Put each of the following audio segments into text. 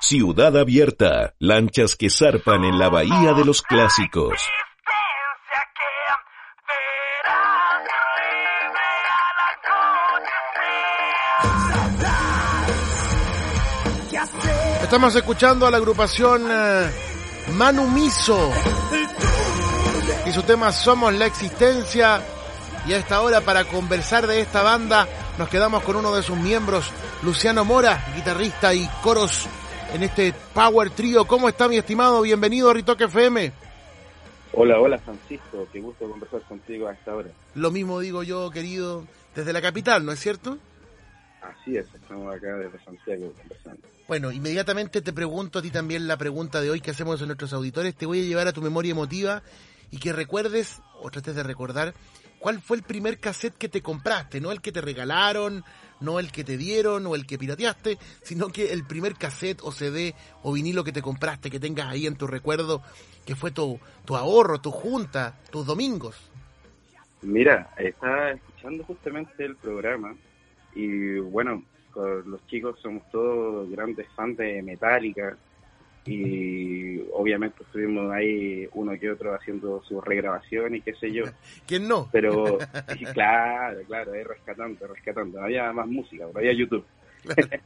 Ciudad Abierta, lanchas que zarpan en la bahía de los clásicos. Estamos escuchando a la agrupación eh, Manu Miso y su tema Somos la Existencia. Y a esta hora para conversar de esta banda nos quedamos con uno de sus miembros, Luciano Mora, guitarrista y coros en este Power Trio. ¿Cómo está mi estimado? Bienvenido a Ritoque FM. Hola, hola Francisco, qué gusto conversar contigo a esta hora. Lo mismo digo yo, querido, desde la capital, ¿no es cierto? Así es, estamos acá desde Santiago conversando. Bueno, inmediatamente te pregunto a ti también la pregunta de hoy que hacemos a nuestros auditores. Te voy a llevar a tu memoria emotiva y que recuerdes, o trates de recordar, cuál fue el primer cassette que te compraste, no el que te regalaron, no el que te dieron o el que pirateaste, sino que el primer cassette o CD o vinilo que te compraste, que tengas ahí en tu recuerdo, que fue tu, tu ahorro, tu junta, tus domingos. Mira, estaba escuchando justamente el programa y bueno, los chicos somos todos grandes fans de Metallica y obviamente estuvimos ahí uno que otro haciendo su regrabación y qué sé yo. ¿Quién no? Pero claro, claro, ahí rescatando, rescatando. Había más música, había YouTube.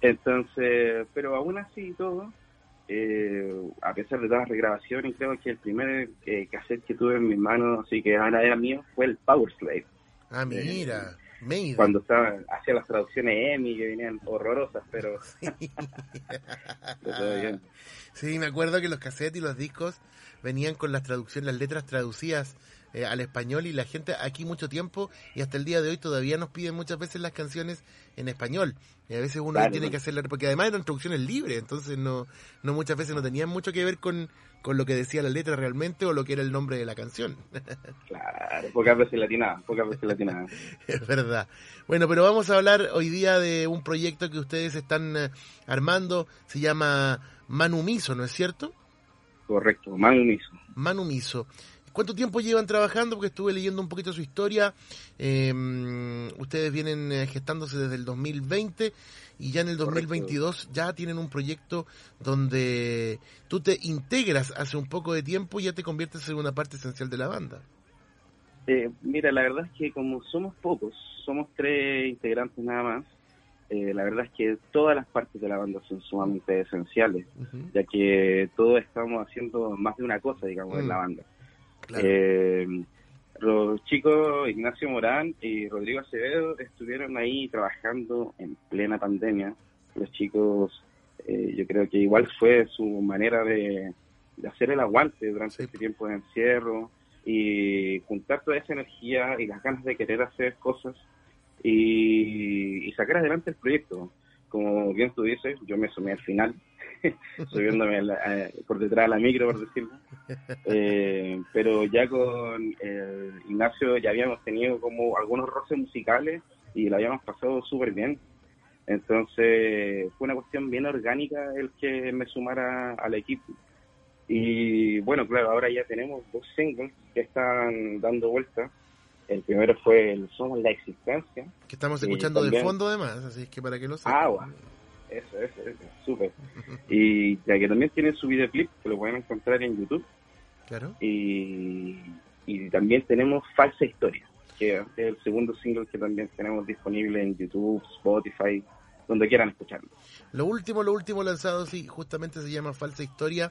Entonces, pero aún así todo, eh, a pesar de todas las regrabaciones, creo que el primer eh, cassette que tuve en mis manos, así que ahora era mío, fue el Power Slave. Ah, mira. Cuando estaba, hacía las traducciones EMI que venían horrorosas, pero... Sí. me acuerdo que los cassettes y los discos venían con las traducciones, las letras traducidas eh, al español y la gente aquí mucho tiempo y hasta el día de hoy todavía nos piden muchas veces las canciones en español. Y a veces uno tiene que hacerla porque además eran traducciones libres entonces no no muchas veces no tenían mucho que ver con, con lo que decía la letra realmente o lo que era el nombre de la canción. Claro pocas veces latinaban pocas veces latinaban es verdad. Bueno pero vamos a hablar hoy día de un proyecto que ustedes están eh, armando. Se llama Manumiso ¿no es cierto? correcto Manumiso Manumiso ¿Cuánto tiempo llevan trabajando? Porque estuve leyendo un poquito su historia. Em, ustedes vienen eh, gestándose desde el 2020 y ya en el 2022 ya tienen un proyecto donde tú te integras hace un poco de tiempo y ya te conviertes en una parte esencial de la banda. Eh, mira, la verdad es que como somos pocos, somos tres integrantes nada más, eh, la verdad es que todas las partes de la banda son sumamente esenciales, ya que todos estamos haciendo más de una cosa, digamos, en la mm. Eh, los chicos Ignacio Morán y Rodrigo Acevedo estuvieron ahí trabajando en plena pandemia. Los chicos, eh, yo creo que igual fue su manera de, hacer el aguante durante este tiempo de encierro y juntar toda esa energía y las ganas de querer hacer cosas y, y sacar adelante el proyecto. Como bien tú dices, yo me sumé al final subiéndome eh, por detrás de la micro, por decirlo. Eh, pero ya con Ignacio ya habíamos tenido como algunos roces musicales y lo habíamos pasado súper bien. Entonces fue una cuestión bien orgánica el que me sumara al equipo. Y bueno, claro, ahora ya tenemos dos singles que están dando vuelta. El primero fue el Somos la Existencia. Que estamos escuchando de fondo además, así es que para que lo sepan. Ah, bueno. Eso, eso, eso, súper. Y ya que también tiene su videoclip, que lo pueden encontrar en YouTube. Claro. Y, y también tenemos Falsa Historia, que es el segundo single que también tenemos disponible en YouTube, Spotify, donde quieran escucharlo. Lo último, lo último lanzado, sí, justamente se llama Falsa Historia,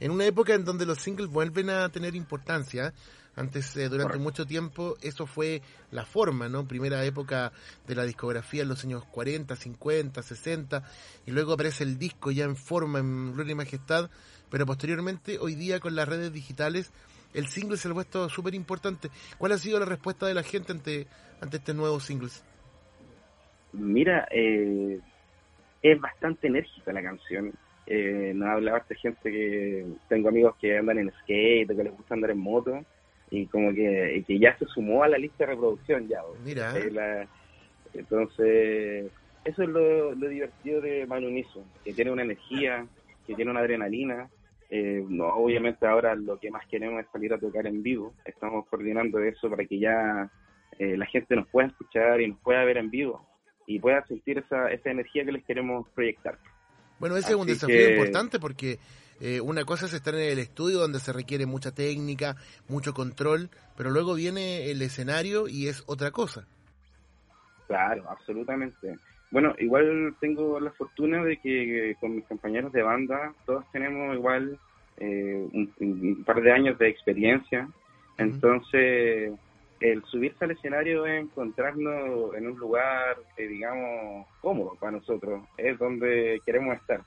en una época en donde los singles vuelven a tener importancia. Antes, eh, durante mucho tiempo, eso fue la forma, ¿no? Primera época de la discografía en los años 40, 50, 60, y luego aparece el disco ya en forma, en gloria y majestad, pero posteriormente, hoy día con las redes digitales, el single se ha puesto súper importante. ¿Cuál ha sido la respuesta de la gente ante, ante este nuevo single? Mira, eh, es bastante enérgica la canción. Eh, no hablaba esta gente que tengo amigos que andan en skate, que les gusta andar en moto, y como que, que ya se sumó a la lista de reproducción ya. Mira. entonces, eso es lo, divertido de Manu Miso, que tiene una energía, que tiene una adrenalina. Eh, no, obviamente ahora lo que más queremos es salir a tocar en vivo. Estamos coordinando eso para que ya eh, la gente nos pueda escuchar y nos pueda ver en vivo y pueda sentir esa, esa energía que les queremos proyectar. Bueno, ese es un desafío importante porque eh, una cosa es estar en el estudio donde se requiere mucha técnica, mucho control, pero luego viene el escenario y es otra cosa. Claro, absolutamente. Bueno, igual tengo la fortuna de que con mis compañeros de banda todos tenemos igual eh, un, par de años de experiencia, entonces el subirse al escenario es encontrarnos en un lugar, que digamos, cómodo para nosotros, es donde queremos estar.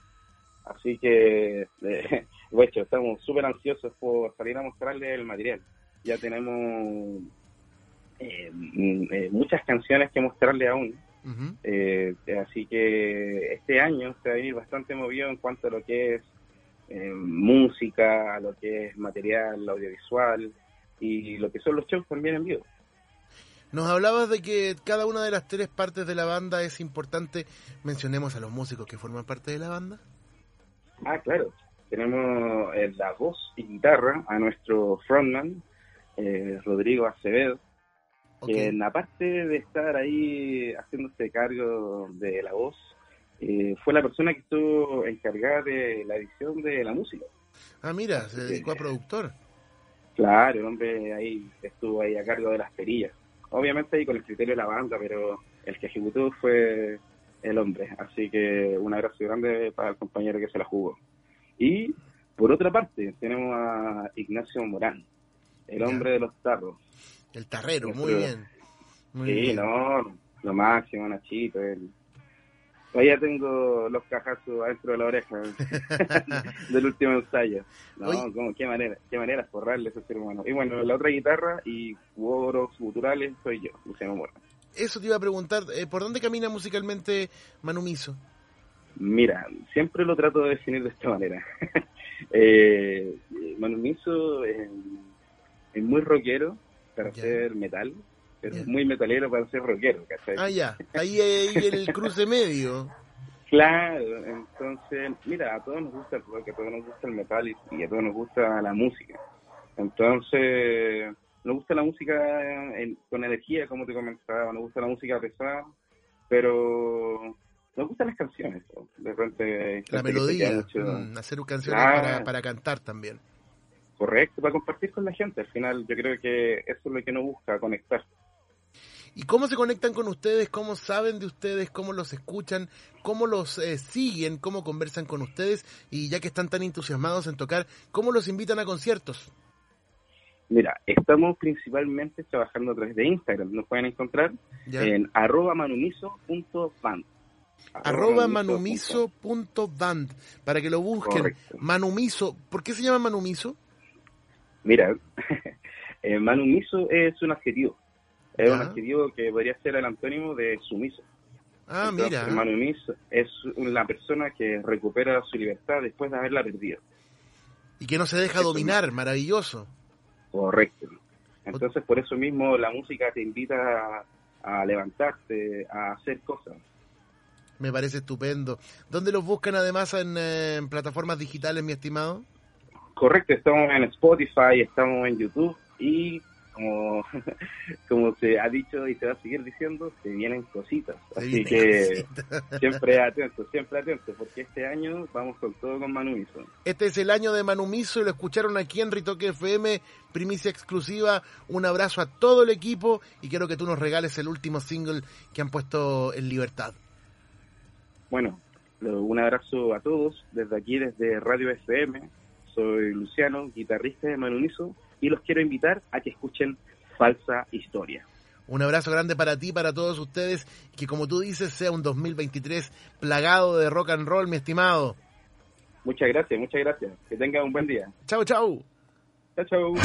Así que, eh, hecho, estamos súper ansiosos por salir a mostrarle el material. Ya tenemos eh, mm, eh, muchas canciones que mostrarle aún. Eh, así que este año se va a ir bastante movido en cuanto a lo que es música, a lo que es material audiovisual y lo que son los shows también en vivo. Nos hablabas de que cada una de las tres partes de la banda es importante. Mencionemos a los músicos que forman parte de la banda. Ah, claro. Tenemos eh, la voz y guitarra a nuestro frontman, eh, Rodrigo Acevedo, que en aparte de estar ahí haciéndose cargo de la voz, eh, fue la persona que estuvo encargada de la edición de la música. Ah, mira, se dedicó a productor. Claro, el hombre ahí estuvo ahí a cargo de las perillas. Obviamente ahí con el criterio de la banda, pero el que ejecutó fue el hombre. Así que un abrazo grande para el compañero que se la jugó. Y por otra parte, tenemos a Ignacio Morán, el hombre de los tarros. El tarrero, muy bien. sí, no, lo máximo, Nachito. El... Todavía tengo los cajazos adentro de la oreja del último ensayo. No, como, qué manera, qué manera forrarle ese ser humano. Y bueno, la otra guitarra y coros guturales soy yo, Luciano Morán eso te iba a preguntar, eh, ¿por dónde camina musicalmente Manu Miso? Mira, siempre lo trato de definir de esta manera. eh, Manu Miso es, muy rockero para ser metal, pero es muy metalero para ser rockero, ¿cachai? Ah, ya, ahí hay el cruce medio. Claro, entonces, mira, a todos nos gusta el rock, a todos nos gusta el metal y a todos nos gusta la música. Entonces, nos gusta la música con energía, como te comentaba, nos gusta la música pesada, pero nos gustan las canciones. De repente, la melodía, mm, hacer canciones para, para cantar también. Correcto, para compartir con la gente. Al final, yo creo que eso es lo que nos busca, conectar. ¿Y cómo se conectan con ustedes? ¿Cómo saben de ustedes? ¿Cómo los escuchan? ¿Cómo los eh, siguen? ¿Cómo conversan con ustedes? Y ya que están tan entusiasmados en tocar, ¿cómo los invitan a conciertos? Mira, estamos principalmente trabajando a través de Instagram. Nos pueden encontrar en arroba manumiso.band. Arroba manumiso.band, para que lo busquen. Manumiso, ¿por qué se llama Manumiso? Mira, eh, Manumiso es un adjetivo. Es un adjetivo que podría ser el antónimo de sumiso. Ah, mira. Manumiso es una persona que recupera su libertad después de haberla perdido. Y que no se deja dominar, maravilloso. Correcto. Entonces, por eso mismo la música te invita a, levantarte, a hacer cosas. Me parece estupendo. ¿Dónde los buscan además en, plataformas digitales, mi estimado? Correcto, estamos en Spotify, estamos en YouTube y como, como se ha dicho y se va a seguir diciendo, se vienen cositas. Así que siempre atentos, siempre atentos, porque este año vamos con todo con Manu Miso. Este es el año de Manu Miso y lo escucharon aquí en Ritoque FM, primicia exclusiva. Un abrazo a todo el equipo y quiero que tú nos regales el último single que han puesto en libertad. Bueno, un abrazo a todos desde aquí, desde Radio FM. Soy Luciano, guitarrista de Manu Miso y los quiero invitar a que escuchen Falsa Historia. Un abrazo grande para ti, para todos ustedes, que como tú dices sea un 2023 plagado de rock and roll, mi estimado. Muchas gracias, muchas gracias. Que tengan un buen día. Chau, chau. Chau, chau.